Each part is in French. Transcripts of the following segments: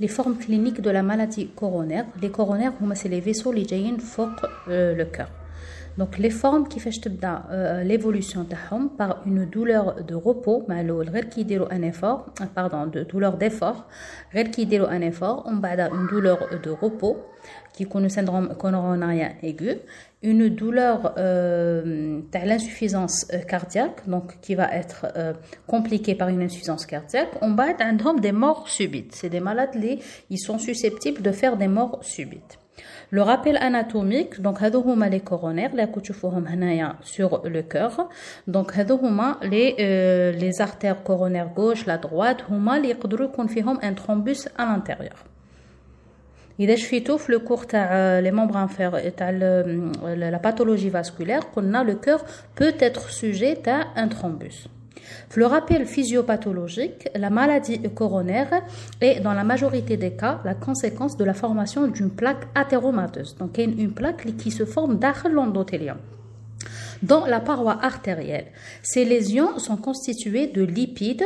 les formes cliniques de la maladie coronaire. Les coronaires, c'est les vaisseaux qui viennent le cœur donc les formes qui font l'évolution par une douleur de repos qui un effort pardon de douleur d'effort. Qui un effort on une douleur de repos qui connaît syndrome coronarien aigu. Une douleur euh, l'insuffisance euh, cardiaque donc qui va être euh, compliquée par une insuffisance cardiaque. On va des morts subites. C'est des malades qui sont susceptibles de faire des morts subites le rappel anatomique donc les coronaires les sur le cœur donc les les artères coronaires gauche la droite huma les un thrombus à l'intérieur إذا شفيتو في لو كور تاع لي ممبر انفير تاع la pathologie vasculaire qu'on a le cœur peut être sujet à un thrombus. Le rappel physiopathologique, la maladie coronaire est dans la majorité des cas la conséquence de la formation d'une plaque athéromateuse. Donc une plaque qui se forme dans l'endothélium dans la paroi artérielle. Ces lésions sont constituées de lipides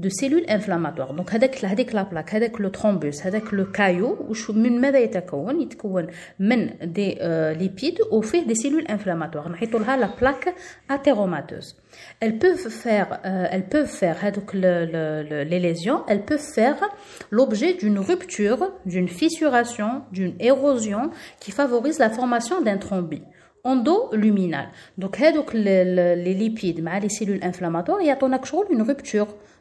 de cellules inflammatoires donc هذاك هذيك la plaque هذاك le thrombus هذاك le caillot وش من ماذا يتكون يتكون من des lipides وفيه des cellules inflammatoires نحيطوا لها la plaque athéromateuse elles peuvent faire elles peuvent faire هذوك les lésions elles peuvent faire l'objet d'une rupture d'une fissuration d'une érosion qui favorise la formation d'un thrombus endoluminal donc هذوك les lipides مع les cellules inflammatoires يعطونك شغل une rupture في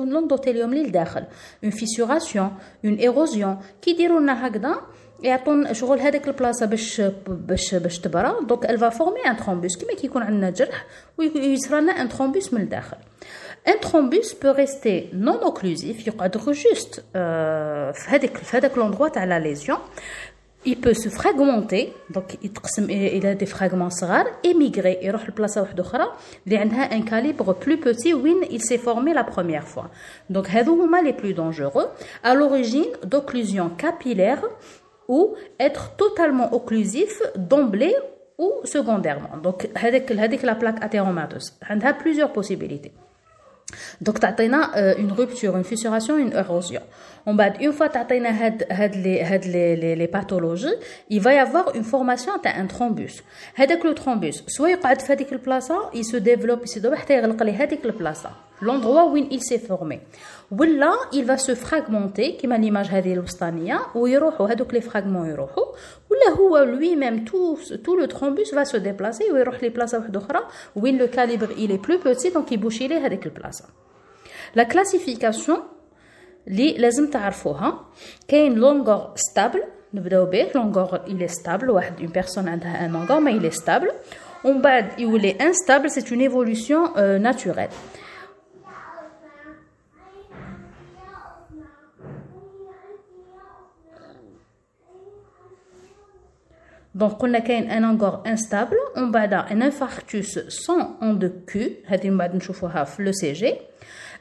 l'endothélium للداخل une fissuration une érosion كي يديروا لنا هكذا يعطون شغل هذيك البلاصه باش باش باش تبرى دونك elle va former un thrombus كيما كيكون عندنا جرح ويصرى لنا un thrombus من الداخل ان thrombus peut rester non occlusif يقعد juste في هذيك في هذاك لوندروا تاع لا ليزيون il peut se fragmenter donc il a des fragments صغار émigrer يروح لبلاصه واحده اخرى اللي عندها un calibre plus petit où il s'est formé la première fois donc هذو هما les plus dangereux à l'origine d'occlusion capillaire ou être totalement occlusif d'emblée ou secondairement donc هذيك هذيك la plaque athéromateuse عندها plusieurs possibilités donc تعطينا une rupture une fissuration une érosion on va une fois تعطينا هاد هاد les هاد les les pathologies il va y avoir une formation تاع un thrombus هذاك le thrombus soit يقعد في هذيك البلاصه il se développe يسدوب حتى يغلق لي هذيك البلاصه l'endroit où il s'est formé ولا il va se fragmenter كما l'image هذه الوسطانيه ويروحوا هذوك les fragments يروحوا ولا هو lui même tout tout le thrombus va se déplacer ويروح لبلاصه واحده اخرى وين le calibre il est plus petit donc يبوشي ليه هذيك البلاصه la classification اللي لازم تعرفوها كاين لونغور ستابل نبداو به لونغور il est stable واحد une personne عندها un longueur mais il est stable ومن بعد يولي instable c'est une évolution euh, naturelle Donc, on a un angor instable, on a un infarctus sans on de cul, le CG,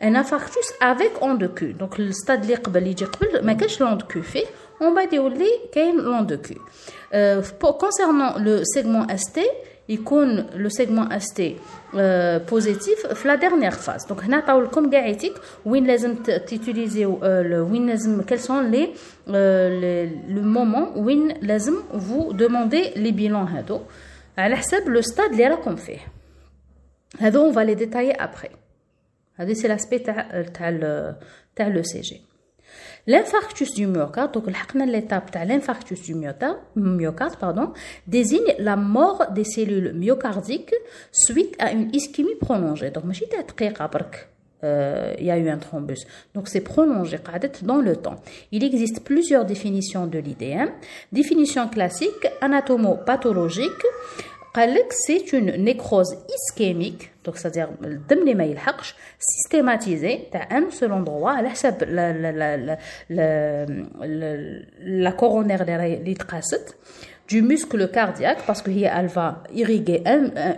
un infarctus avec on de cul. Donc, le stade li قبل يجي قبل ما كاش l'on de cul fait, on va يولي كاين l'on de cul. Euh, concernant le segment ST, يكون le segment ST euh, positif في la dernière phase. Donc هنا عطاو لكم كاع يتيك وين لازم تيتيليزيو euh, وين لازم quels sont les le moment وين لازم vous demandez les bilans هادو على حسب le stade اللي راكم فيه. هادو on va les détailler après. هذه c'est l'aspect تاع تاع تاع le CG. L'infarctus du myocarde, donc l'étape de l'infarctus du myocarde, pardon, désigne la mort des cellules myocardiques suite à une ischémie prolongée. Donc, euh, il y a eu un thrombus. Donc c'est prolongé dans le temps. Il existe plusieurs définitions de l'IDM. Définition classique, anatomopathologique, c'est une nécrose ischémique, donc c'est-à-dire le systématisée à un seul endroit, à la, la, la, la coronaire du muscle cardiaque parce qu'elle va irriguer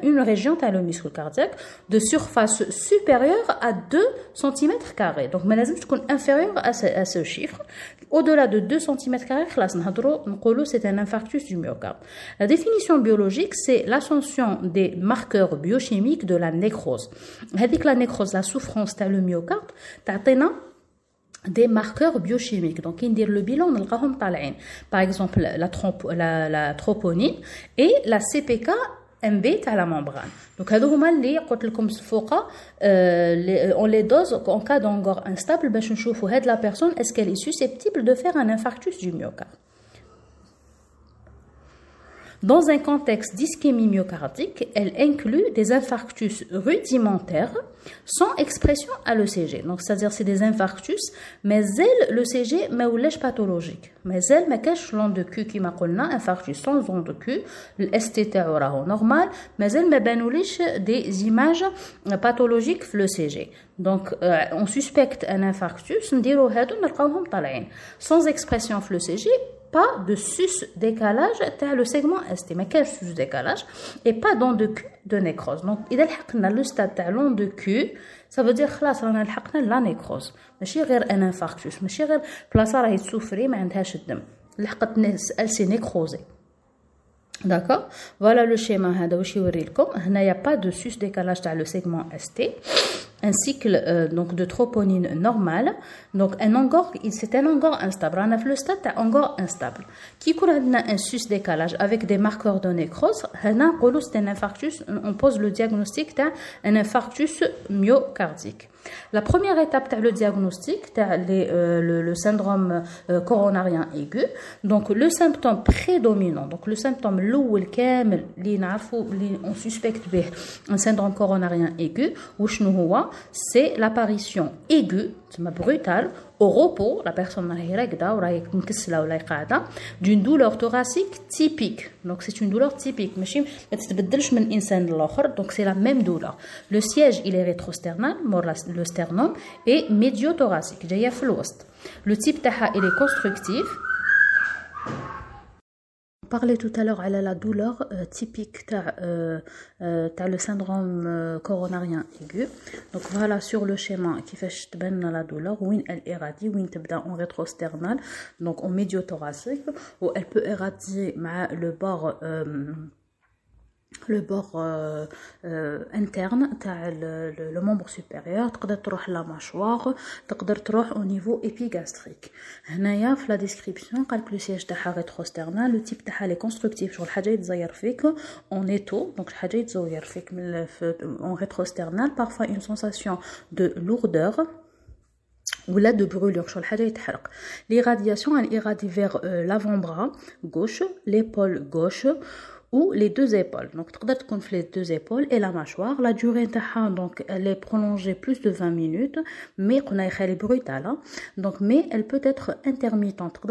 une région dans le muscle cardiaque de surface supérieure à 2 cm. Donc, être inférieur à ce, à ce chiffre. Au-delà de 2 cm c'est un infarctus du myocarde. La définition biologique, c'est l'ascension des marqueurs biochimiques de la nécrose. Avec la nécrose, la souffrance dans le myocarde, des marqueurs biochimiques. Donc, dire le bilan, on Par exemple, la, la, troponine et la CPK MB à la membrane. Donc, on les dose en cas d'angor instable, ben, la personne, est-ce qu'elle est susceptible de faire un infarctus du myocarde dans un contexte d'ischémie myocardique, elle inclut des infarctus rudimentaires sans expression à l'ECG. Donc, c'est-à-dire c'est des infarctus, mais elle, l'ECG, mais ou pathologique. Mais elle, mais cache l'onde de Q qui m'a infarctus sans onde de Q, l'STT normal, mais elle, mais des images pathologiques l'ECG. Donc, euh, on suspecte un infarctus, on dit, sans expression l'ECG, pas de sus-décalage à le segment ST. Mais quel sus-décalage Et pas dans de cul de nécrose. Donc, il a le stade long de cul, ça veut dire que là, on a la nécrose. ماشي غير un infarctus ماشي غير بلاصه راهي تسوفري ما عندهاش الدم لحقت elle s'est nécrosée D'accord Voilà le schéma. Il n'y a pas de sus-décalage dans le segment ST un cycle euh, donc de troponine normale. Donc un angor c'est un angor instable. On a le stade angor instable. Qui a un sus décalage avec des marqueurs de nécrose. C'est un infarctus. On pose le diagnostic d'un infarctus myocardique la première étape c'est le diagnostic euh, le, le, syndrome euh, coronarien aigu donc le symptôme prédominant donc le symptôme الاول كامل اللي on suspecte un syndrome coronarien aigu c'est l'apparition aiguë brutale au repos la personne d'une douleur thoracique typique. Donc c'est une douleur typique. donc c'est la même douleur. Le siège il est rétrosternal le sternum et médiothoracique. le type il est constructif parlait tout à l'heure à la douleur euh, typique euh, euh, le syndrome coronarien aigu. Donc voilà sur le schéma qui fait la douleur, où elle irradie, où elle en rétrosternal, donc en médiothoracique, où elle peut irradier le bord le bord euh, euh, interne le, le, le membre supérieur تقدر تروح la mâchoire تقدر تروح au niveau épigastrique هنايا في la description قال le siège تاعها rétrosternal le type تاعها les constructif شغل حاجه يتزير فيك en étau donc حاجه يتزير فيك من en rétrosternal parfois une sensation de lourdeur ou là de brûlure شغل حاجه يتحرق l'irradiation elle irradie vers euh, l'avant-bras gauche l'épaule gauche ou les deux épaules. Donc, tu peux les deux épaules et la mâchoire. La durée donc elle est prolongée plus de 20 minutes, mais elle est brutale. Hein. Donc, mais elle peut être intermittente. Tu peux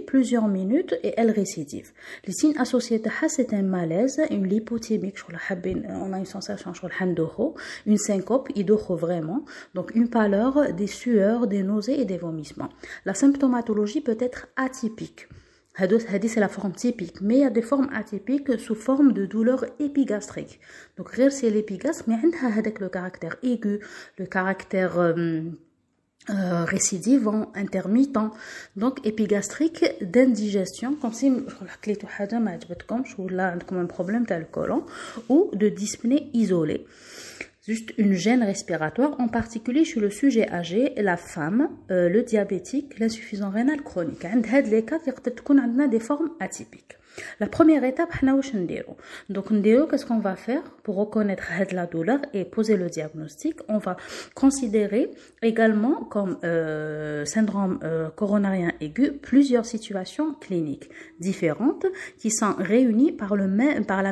plusieurs minutes et elle récidive. Les signes associés c'est un malaise, une lipothémique, on a une sensation une syncope, il vraiment. Donc, une pâleur, des sueurs, des nausées et des vomissements. La symptomatologie peut être atypique c'est la forme typique mais il y a des formes atypiques sous forme de douleur épigastrique donc c'est l'épigastre mais avec le caractère aigu le caractère euh, euh, récidivant, intermittent, donc épigastrique d'indigestion, comme si vous avez un problème tel colon, ou de dyspnée isolée juste une gêne respiratoire, en particulier chez le sujet âgé, la femme, euh, le diabétique, l'insuffisant rénale chronique. Dans les cas, il y a des formes atypiques. La première étape, donc qu'est-ce qu'on va faire pour reconnaître la douleur et poser le diagnostic? On va considérer également comme euh, syndrome euh, coronarien aigu plusieurs situations cliniques différentes qui sont réunies par, la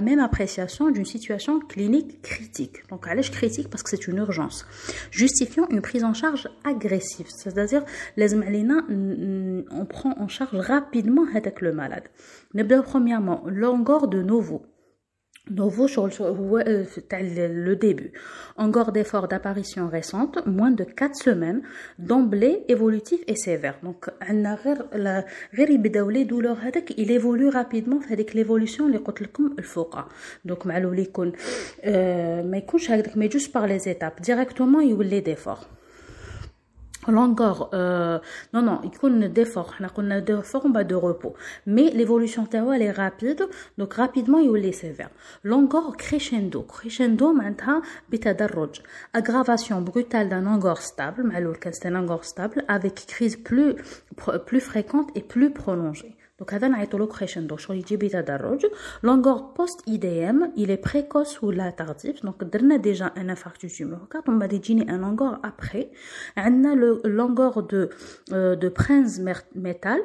même appréciation d'une situation clinique critique. Donc à l'âge critique parce que c'est une urgence, justifiant une prise en charge agressive, c'est-à-dire les on prend en charge rapidement avec le malade premièrement, l'angor de nouveau, Novo sur le euh, début. Encore d'efforts d'apparition récente, moins de 4 semaines, d'emblée évolutif et sévère. Donc, la douleur il évolue rapidement avec l'évolution les comme le foqa. Donc, euh, mais juste par les étapes, directement il y a des efforts longueur euh, non non il y a des formes de repos mais l'évolution elle est rapide donc rapidement il est sévère longueur crescendo crescendo maintenant بتدرج aggravation brutale d'un longueur stable معلول c'est un longueur stable avec crise plus plus fréquente et plus prolongée donc, هذا نعيطولو crescendo شغل يجي بتدرج longueur post IDM il est précoce ou la tardif donc درنا déjà un infarctus du myocarde on va يجيني un longueur après عندنا le longueur de euh, de Prince métal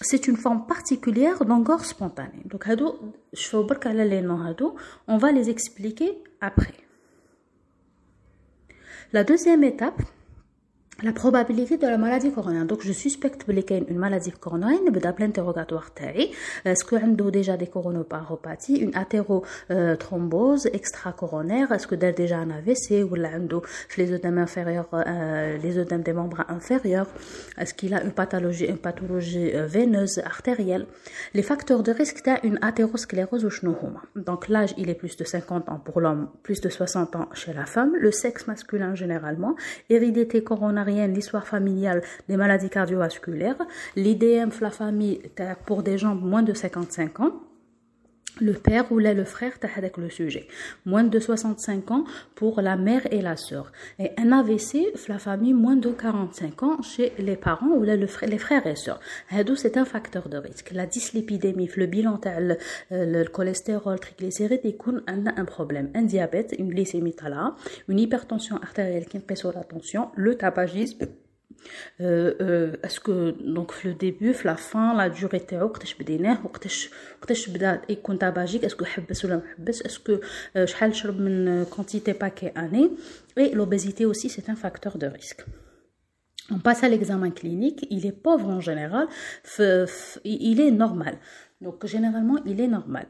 c'est une forme particulière d'angor spontanée donc هادو شوفوا برك على les noms هادو on va les expliquer après la deuxième étape la probabilité de la maladie coronarienne. Donc, je suspecte qu'il y a une maladie coronarienne. Vais l'interrogatoire. Est-ce qu'il y a déjà des coronaparopathies, une athérothrombose extracoronaire? Est-ce qu'il y a déjà un AVC ou les œdèmes inférieurs, euh, les œdèmes des membres inférieurs? Est-ce qu'il a une pathologie, une pathologie euh, veineuse artérielle? Les facteurs de risque une athérosclérose ou chenouhouma. Donc, l'âge, il est plus de 50 ans pour l'homme, plus de 60 ans chez la femme. Le sexe masculin généralement. Hérédité coronarienne l'histoire familiale des maladies cardiovasculaires, l'IDM la famille pour des gens moins de 55 ans, le père ou le frère avec le sujet. Moins de 65 ans pour la mère et la sœur. Et un AVC, la famille, moins de 45 ans chez les parents ou le frère, les frères et sœurs. C'est un facteur de risque. La dyslipidémie, le bilan, le, le cholestérol, triglycérides, il a un problème. Un diabète, une glycémie, une hypertension artérielle qui sur la tension, le tabagisme euh, euh, est-ce que donc le début la fin la durée تاعو وقتاش بديناه وقتاش وقتاش بدا يكون tabagique est-ce que حبس ولا ما حبس est-ce que شحال شرب من quantité paquet année et l'obésité aussi c'est un facteur de risque on passe à l'examen clinique, il est pauvre en général, il est normal. Donc généralement, il est normal.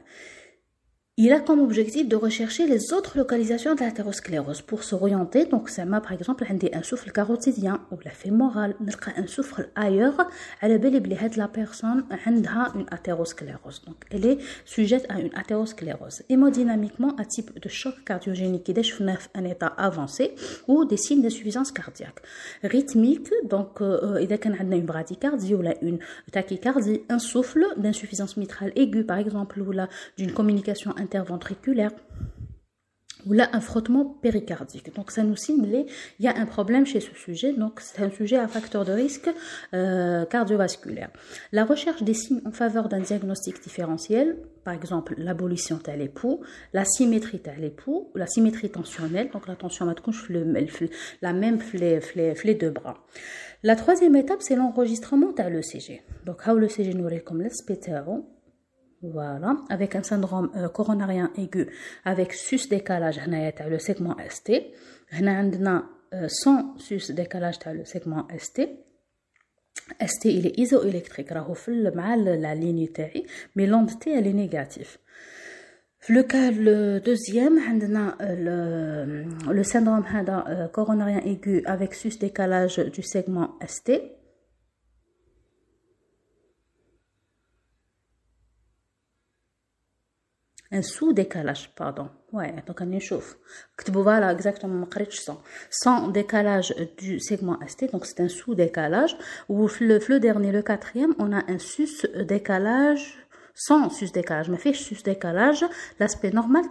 Il a comme objectif de rechercher les autres localisations de l'athérosclérose pour s'orienter. Donc, ça m'a par exemple un souffle carotidien ou la fémorale, un souffle ailleurs. Elle est la personne a une athérosclérose. Donc, elle est sujette à une athérosclérose. Hémodynamiquement, un type de choc cardiogénique qui est un état avancé ou des signes d'insuffisance cardiaque. Rythmique, donc, euh, il y a une bradycardie ou une tachycardie, un souffle d'insuffisance mitrale aiguë par exemple ou d'une communication interventriculaire ou là un frottement péricardique. Donc ça nous signe il y a un problème chez ce sujet, donc c'est un sujet à facteur de risque euh, cardiovasculaire. La recherche des signes en faveur d'un diagnostic différentiel, par exemple l'abolition tel époux, la symétrie tel époux, la symétrie tensionnelle, donc la tension la même les deux bras. La troisième étape, c'est l'enregistrement à l'ECG. Donc, how l'ECG nous comme l'espétéro, voilà, avec un syndrome euh, coronarien aigu, avec sus décalage, le segment ST. On a 100 sus décalage, le segment ST. ST, il est isoélectrique, la ligne TI, mais l'onde T, elle est négative. Le cas le deuxième, euh, le, le syndrome euh, coronarien aigu avec sus décalage du segment ST. un sous-décalage, pardon. Ouais, donc on chauffe. Voilà, exactement, sans. Sans décalage du segment ST, donc c'est un sous-décalage. Ou le, le dernier, le quatrième, on a un sus-décalage sans sus-décalage. Mais fait sus-décalage, l'aspect normal,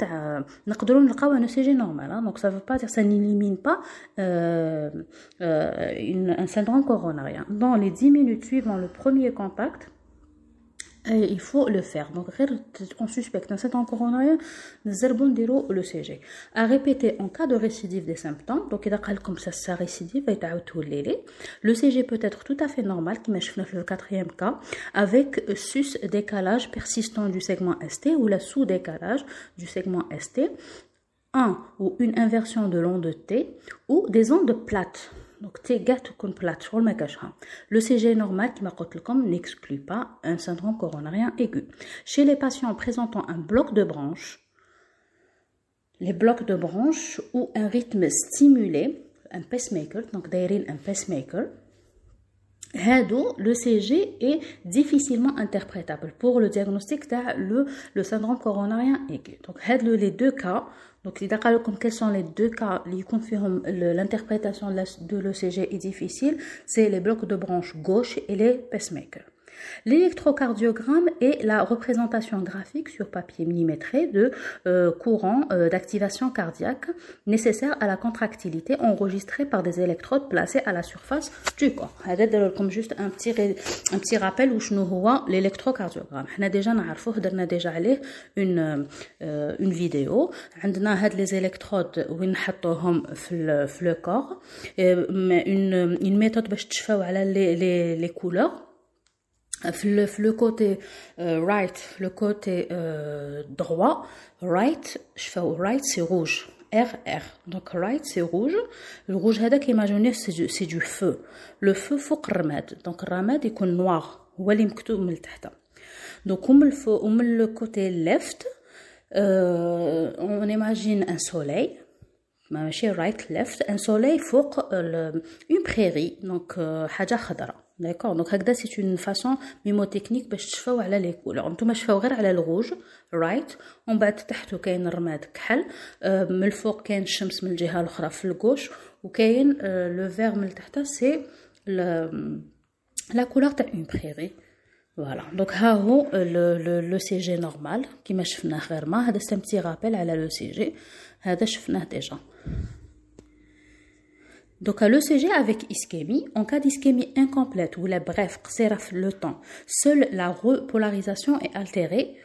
un ECG normal. Hein, donc ça ne veut pas dire ça n'élimine pas euh, euh, un syndrome coronarien. Dans les 10 minutes suivant le premier contact, il faut le faire. Donc, on suspecte un syndrome coronarien, nous le CG. À répéter en cas de récidive des symptômes, donc il a comme ça, ça récidive, le CG peut être tout à fait normal, qui le quatrième cas, avec sus-décalage persistant du segment ST ou la sous-décalage du segment ST, un ou une inversion de l'onde T ou des ondes plates. Donc, le CG normal qui m'a n'exclut pas un syndrome coronarien aigu. Chez les patients présentant un bloc de branche, les blocs de branche ou un rythme stimulé, un pacemaker, donc d'ailleurs un pacemaker, le CG est difficilement interprétable pour le diagnostic le, le syndrome coronarien aigu. Donc, les deux cas Donc, quels sont les deux cas l'interprétation de l'ECG est difficile, c'est les blocs de branche gauche et les pacemakers. L'électrocardiogramme est la représentation graphique sur papier millimétré de euh, courant euh, d'activation cardiaque nécessaire à la contractilité enregistrée par des électrodes placées à la surface du corps. Comme juste un petit, un petit rappel où je nous vois l'électrocardiogramme. On a déjà on a déjà une, euh, une vidéo. On a les électrodes où on le corps. Une, une méthode pour les, les, les couleurs le, le, côté euh, right, le côté euh, droit, right, je fais right, c'est rouge. RR. Donc right, c'est rouge. Le rouge, imaginez, c'est du, c'est du feu. Le feu, faut ramad. Donc ramad, il est noir. Donc, le côté left, euh, on imagine un soleil. right, left. Un soleil, faut euh, une prairie. Donc, euh, haja. خضراء. D'accord. Donc, c'est une façon mimotechnique pour تشفاو على les couleurs. نتوما شفاو غير على الغوج right. ومن بعد تحته كاين الرماد كحل من الفوق كاين الشمس من الجهه الاخرى في الغوش وكاين لو فيغ من تحت سي لا كولور تاع اون بريري فوالا دونك ها هو لو سي جي نورمال كيما شفناه غير ما هذا سي رابيل على لو سي جي هذا شفناه ديجا Donc, à l'ECG avec ischémie, en cas d'ischémie incomplète ou la bref, le temps, seule la repolarisation est altérée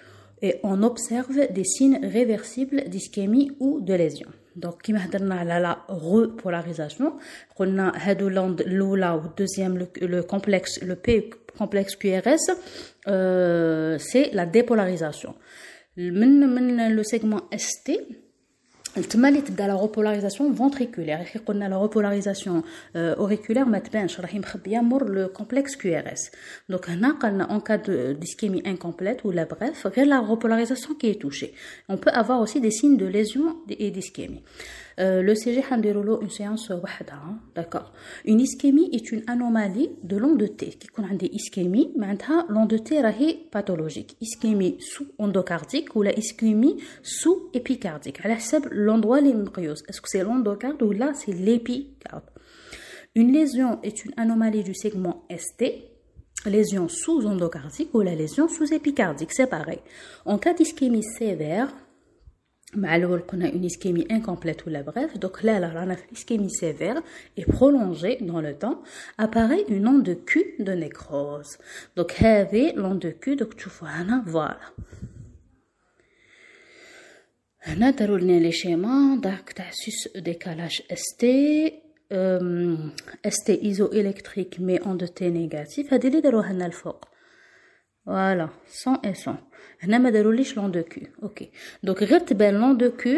et on observe des signes réversibles d'ischémie ou de lésion. Donc, qui à la repolarisation, on a Hedoland, l'Oula ou deuxième, le, le, complexe, le P complexe QRS, euh, c'est la dépolarisation. Le segment ST, تما اللي تبدا لا repolarisation ventriculaire كي قلنا لا repolarisation auriculaire ما تبانش راهي مخبيه مور لو كومبلكس كيو ار اس دونك هنا قالنا اون كا ديسكيمي انكومبليت ولا بريف غير لا repolarisation qui est touchée on peut avoir aussi des signes de lésion et d'ischémie Euh, le CG Handirolo, une séance euh, wahda, hein, d'accord. Une ischémie est une anomalie de l'ondeté. Qui qu'on a des ischémies, maintenant l'ondeté est pathologique. Ischémie sous-endocardique ou la ischémie sous-épicardique. À la l'endroit les Est-ce que c'est l'endocarde ou là c'est l'épicarde? Une lésion est une anomalie du segment ST, lésion sous-endocardique ou la lésion sous-épicardique, c'est pareil. En cas d'ischémie sévère, معلول قلنا une ischémie incomplète ou la bref donc là là on a ischémie sévère et prolongée dans le temps apparaît une onde de Q de nécrose donc هذه l'onde de Q donc تشوفوا هنا voilà هنا داروا لنا لي شيما داك تاع سوس décalage ST ST isoélectrique mais onde T négative هذه اللي داروها لنا الفوق voilà 100 et 100 هنا ما داروليش لون دو كو اوكي دونك غير تبان لون دو كو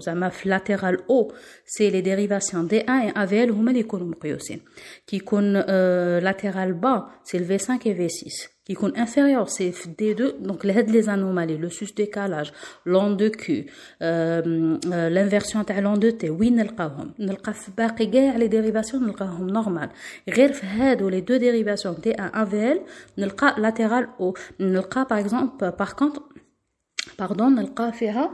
زعما في latéral haut c'est les dérivations D1 et AVL هما اللي يكونوا مقيوسين كي يكون latéral bas c'est le V5 et V6 qui يكون inférieur c'est D2 donc هاد les anomalies le sus décalage l'onde de Q l'inversion تاع l'onde de T وين نلقاوهم نلقى في باقي كاع لي ديريفاسيون نلقاهم نورمال غير في هادو لي دو ديريفاسيون D1 AVL نلقى latéral haut نلقى par exemple par contre pardon, نلقى فيها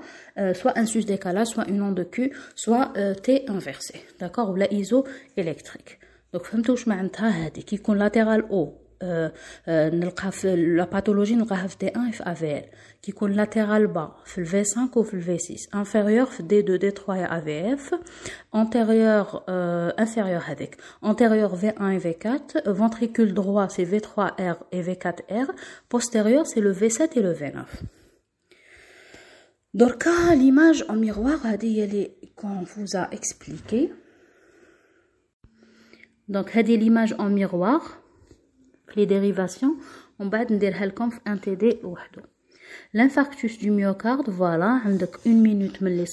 soit un sus décalage, soit une onde de Q, soit T inversé, d'accord, ou la iso électrique. Donc فهمتوا واش معناتها هذه كي يكون latéral O نلقاها في لا باثولوجي نلقاها في دي 1 في افيل كي يكون لاتيرال با في الفي 5 وفي الفي 6 انفيريور في دي 2 دي 3 يا اف اف انتيريور انفيريور هذيك انتيريور في 1 في 4 ventricule droit c'est V3R et V4R postérieur c'est le V7 et le V9 Dorka, l'image en miroir, qu'on vous a expliqué. Donc, l'image en miroir, les dérivations, on va dire un TD L'infarctus du myocarde, voilà, une minute من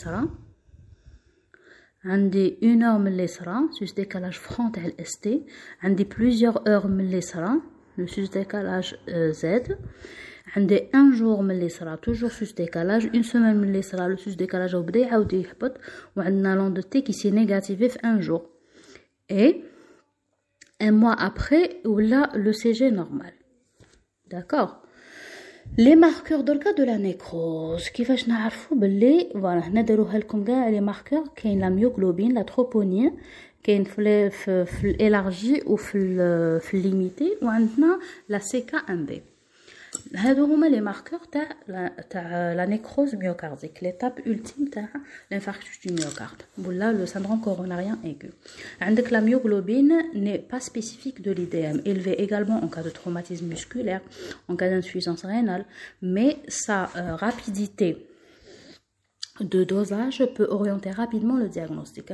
عندي une heure من l'isra sus décalage front تاع ST عندي plusieurs heures من l'isra le sus décalage Z عندي un jour من l'isra toujours sus décalage une semaine من l'isra le sus décalage وبدا يعاود يهبط وعندنا لون دو تي كي سي نيجاتيفي في un jour et un mois après ولا le CG normal d'accord les marqueurs dans le cas de la nécrose كيفاش نعرفوا باللي فوالا هنا داروها لكم كاع لي ماركور كاين لا ميوغلوبين لا تروبونين كاين في في, في الالارجي وفي في الليميتي وعندنا لا سي كا ام بي هادو هما لي ماركور تاع تاع لا نيكروز ميوكارديك ليتاب ultime تاع l'infarctus du myocarde ولا le syndrome coronarien aigu عندك la myoglobine n'est pas spécifique de l'IDM élevé également en cas de traumatisme musculaire en cas d'insuffisance rénale mais sa euh, rapidité de dosage peut orienter rapidement le diagnostic.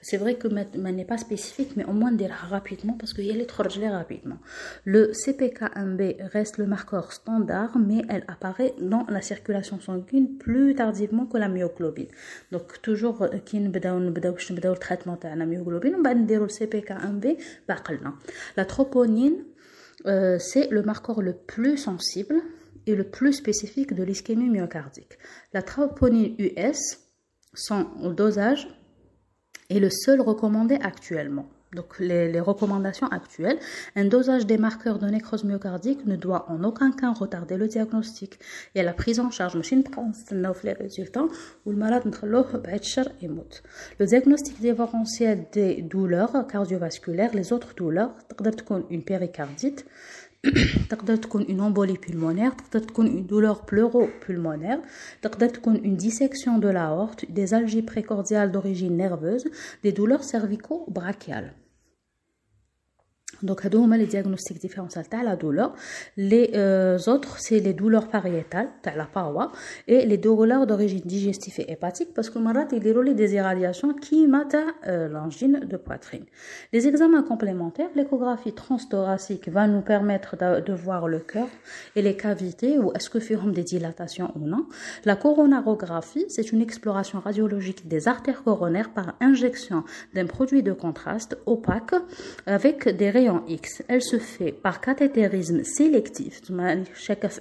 C'est vrai que ce n'est pas spécifique, mais au moins dire rapidement parce qu'il y a les rapidement. Le CPK1B reste le marqueur standard, mais elle apparaît dans la circulation sanguine plus tardivement que la myoglobine. Donc, toujours, qui le traitement de la myoglobine, on va dire le CPK1B, la troponine, euh, c'est le marqueur le plus sensible et le plus spécifique de l'ischémie myocardique. La troponine US, son dosage, est le seul recommandé actuellement. Donc les, recommandations actuelles, un dosage des marqueurs de nécrose myocardique ne doit en aucun cas retarder le diagnostic et la prise en charge. les résultats où le malade Le diagnostic différentiel des douleurs cardiovasculaires, les autres douleurs, une péricardite, تقدر تكون une embolie pulmonaire تقدر تكون une douleur pleuro-pulmonaire تقدر تكون une dissection de l'aorte des algies précordiales d'origine nerveuse des douleurs cervico-brachiales donc, هادو les diagnostics différentiels de la douleur. Les euh, autres, c'est les douleurs pariétales, de la paroi, et les douleurs d'origine digestive et hépatique, parce que marat, il déroule des irradiations qui matent euh, l'angine de poitrine. Les examens complémentaires, l'échographie transthoracique va nous permettre de, voir le cœur et les cavités, ou est-ce que feront des dilatations ou non. La coronarographie, c'est une exploration radiologique des artères coronaires par injection d'un produit de contraste opaque avec des rayons X, elle se fait par cathétérisme sélectif.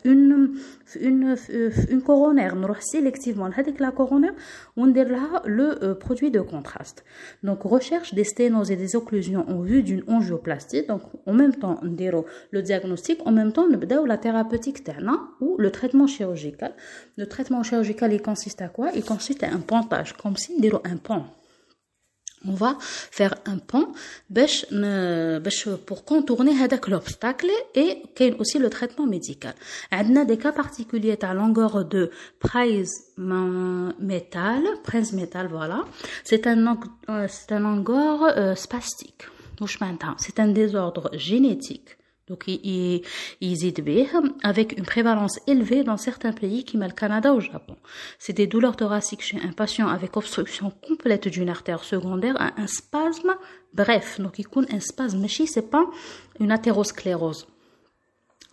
Une, une, une coronaire, nous sélectivement la coronaire, on le euh, produit de contraste. Donc, recherche des sténoses et des occlusions en vue d'une angioplastie. Donc, en même temps, on le diagnostic, en même temps, on la thérapeutique ou le traitement chirurgical. Le traitement chirurgical, il consiste à quoi? Il consiste à un pontage, comme si on un pont on va faire un pont pour contourner l'obstacle et qu'il y aussi le traitement médical. On a des cas particuliers à longueur de prise métal, prise métal, voilà. C'est un, c'est un longueur euh, spastique. C'est un désordre génétique donc, ils, ils avec une prévalence élevée dans certains pays comme le Canada ou le Japon. C'est des douleurs thoraciques chez un patient avec obstruction complète d'une artère secondaire à un spasme bref. Donc, il y un spasme, mais c'est pas une athérosclérose.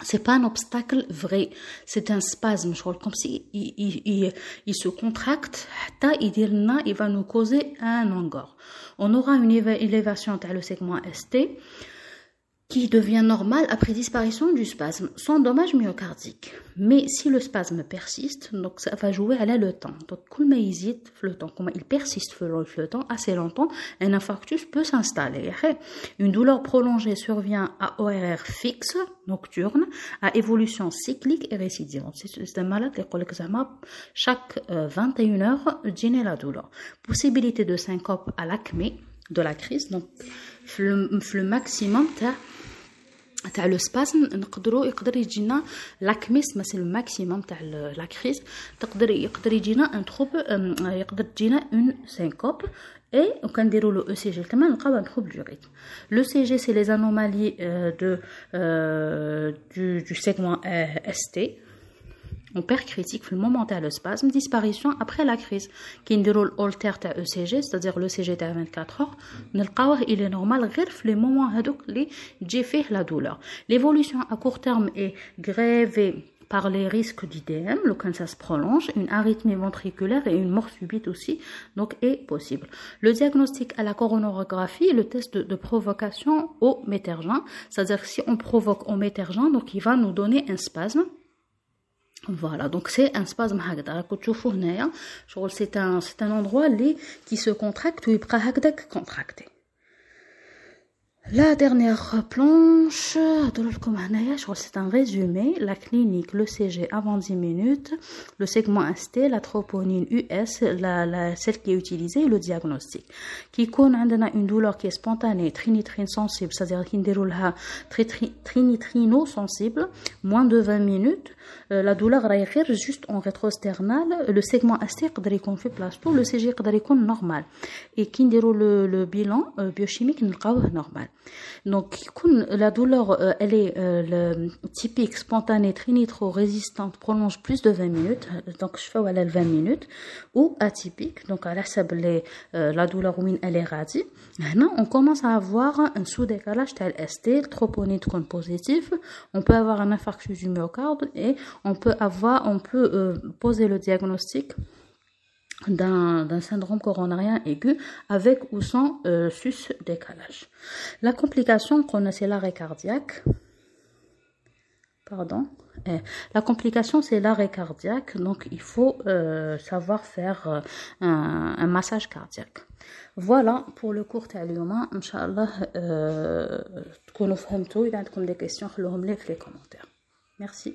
C'est pas un obstacle vrai, c'est un spasme, je comme si il, il, se contracte, il va nous causer un angor. On aura une élévation dans le segment ST, qui devient normal après disparition du spasme, sans dommage myocardique. Mais si le spasme persiste, donc ça va jouer à temps. Donc, le temps, comment il persiste le assez longtemps, un infarctus peut s'installer. Une douleur prolongée survient à ORR fixe, nocturne, à évolution cyclique et récidivante. C'est un malade qui chaque 21 euh, heures, la douleur. Possibilité de syncope à l'acmé de la crise, le maximum, تاع لو سباسم نقدروا يقدر يجينا لاكميس مثلا الماكسيموم تاع لا كريز تقدر يقدر يجينا ان تروب يقدر تجينا اون سينكوب اي وكنديروا له او سي جي كمان نلقاو ان تروب دو ريتم لو سي جي سي لي زانومالي دو دو دو سيغمون اس تي mon père critique le le spasme disparition après la crise. Qui déroule alter ta ECG, c'est-à-dire l'ECG à 24 heures, il est normal les moments où j'ai fait la douleur. L'évolution à court terme est grévée par les risques d'IDM, le cancer se prolonge, une arythmie ventriculaire et une mort subite aussi, donc est possible. Le diagnostic à la coronarographie est le test de, provocation au métergin, c'est-à-dire si on provoque au métergin, donc il va nous donner un spasme voilà, donc c'est un spasme c'est un, c'est un endroit qui se contracte ou il contracté. La dernière planche, c'est un résumé, la clinique, le CG avant 10 minutes, le segment ST, la troponine US, la, celle qui est utilisée le diagnostic. Qui connaît une douleur qui est spontanée, trinitrine sensible, c'est-à-dire qui déroule trinitrino sensible, moins de 20 minutes, euh, la douleur est juste en rétrosternal, le segment ST est fait place le CG est normal. Et qui déroule le, bilan euh, biochimique normal. Donc, la douleur, euh, elle est euh, typique, spontanée, trinitro-résistante, prolonge plus de 20 minutes. Donc, je fais elle 20 minutes. Ou atypique, donc à la euh, la douleur elle est radie. Maintenant, on commence à avoir un sous-décalage tel ST, le troponide positif. On peut avoir un infarctus du myocarde et on peut avoir, on peut poser le diagnostic d'un syndrome coronarien aigu avec ou sans euh, sus décalage. La complication c'est l'arrêt cardiaque. Pardon. Eh, la complication, c'est l'arrêt cardiaque, donc il faut euh, savoir faire euh, un, massage cardiaque. Voilà pour le cours humain. Inch'Allah, euh, il y a des questions, les commentaires. Merci.